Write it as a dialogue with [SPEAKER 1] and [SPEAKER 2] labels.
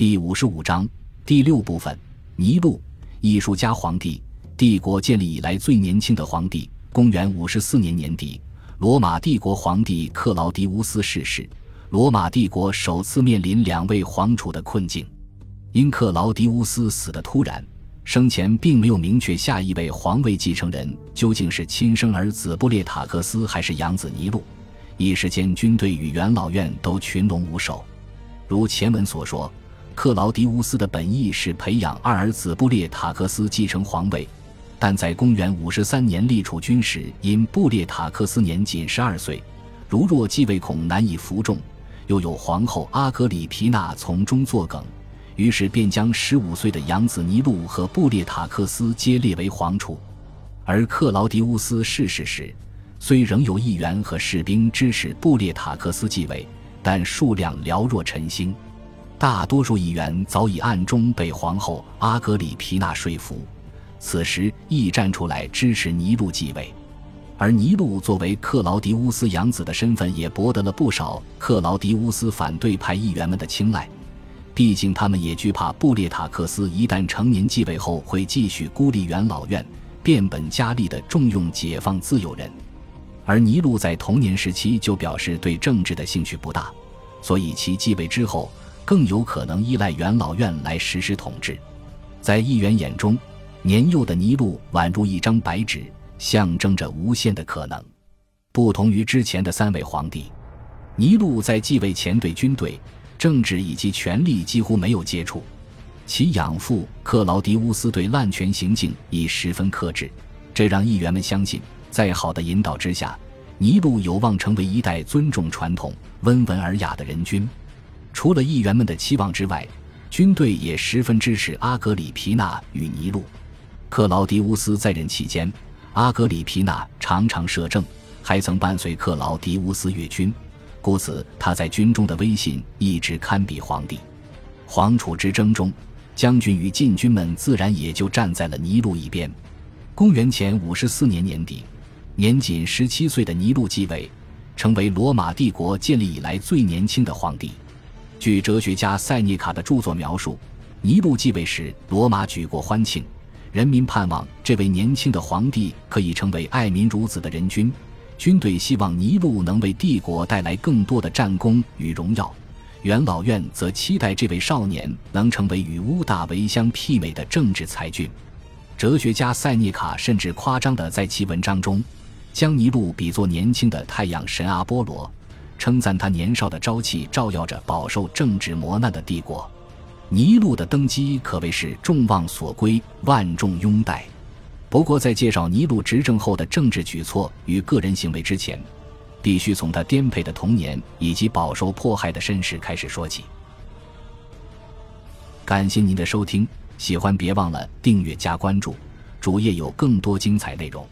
[SPEAKER 1] 第五十五章第六部分：尼禄，艺术家皇帝，帝国建立以来最年轻的皇帝。公元五十四年年底，罗马帝国皇帝克劳迪乌斯逝世，罗马帝国首次面临两位皇储的困境。因克劳迪乌斯死得突然，生前并没有明确下一位皇位继承人究竟是亲生儿子布列塔克斯还是养子尼禄，一时间军队与元老院都群龙无首。如前文所说。克劳迪乌斯的本意是培养二儿子布列塔克斯继承皇位，但在公元五十三年立储君时，因布列塔克斯年仅十二岁，如若继位恐难以服众，又有皇后阿格里皮娜从中作梗，于是便将十五岁的养子尼禄和布列塔克斯皆列为皇储。而克劳迪乌斯逝世时，虽仍有议员和士兵支持布列塔克斯继位，但数量寥若晨星。大多数议员早已暗中被皇后阿格里皮娜说服，此时亦站出来支持尼禄继位，而尼禄作为克劳迪乌斯养子的身份，也博得了不少克劳迪乌斯反对派议员们的青睐。毕竟他们也惧怕布列塔克斯一旦成年继位后，会继续孤立元老院，变本加厉地重用解放自由人。而尼禄在童年时期就表示对政治的兴趣不大，所以其继位之后。更有可能依赖元老院来实施统治，在议员眼中，年幼的尼禄宛如一张白纸，象征着无限的可能。不同于之前的三位皇帝，尼禄在继位前对军队、政治以及权力几乎没有接触。其养父克劳迪乌斯对滥权行径已十分克制，这让议员们相信，在好的引导之下，尼禄有望成为一代尊重传统、温文尔雅的人君。除了议员们的期望之外，军队也十分支持阿格里皮娜与尼禄。克劳迪乌斯在任期间，阿格里皮娜常常摄政，还曾伴随克劳迪乌斯阅军，故此他在军中的威信一直堪比皇帝。皇储之争中，将军与禁军们自然也就站在了尼禄一边。公元前五十四年年底，年仅十七岁的尼禄继位，成为罗马帝国建立以来最年轻的皇帝。据哲学家塞涅卡的著作描述，尼禄继位时，罗马举国欢庆，人民盼望这位年轻的皇帝可以成为爱民如子的人君，军队希望尼禄能为帝国带来更多的战功与荣耀，元老院则期待这位少年能成为与乌大维相媲美的政治才俊。哲学家塞涅卡甚至夸张地在其文章中，将尼禄比作年轻的太阳神阿波罗。称赞他年少的朝气照耀着饱受政治磨难的帝国，尼禄的登基可谓是众望所归、万众拥戴。不过，在介绍尼禄执政后的政治举措与个人行为之前，必须从他颠沛的童年以及饱受迫害的身世开始说起。感谢您的收听，喜欢别忘了订阅加关注，主页有更多精彩内容。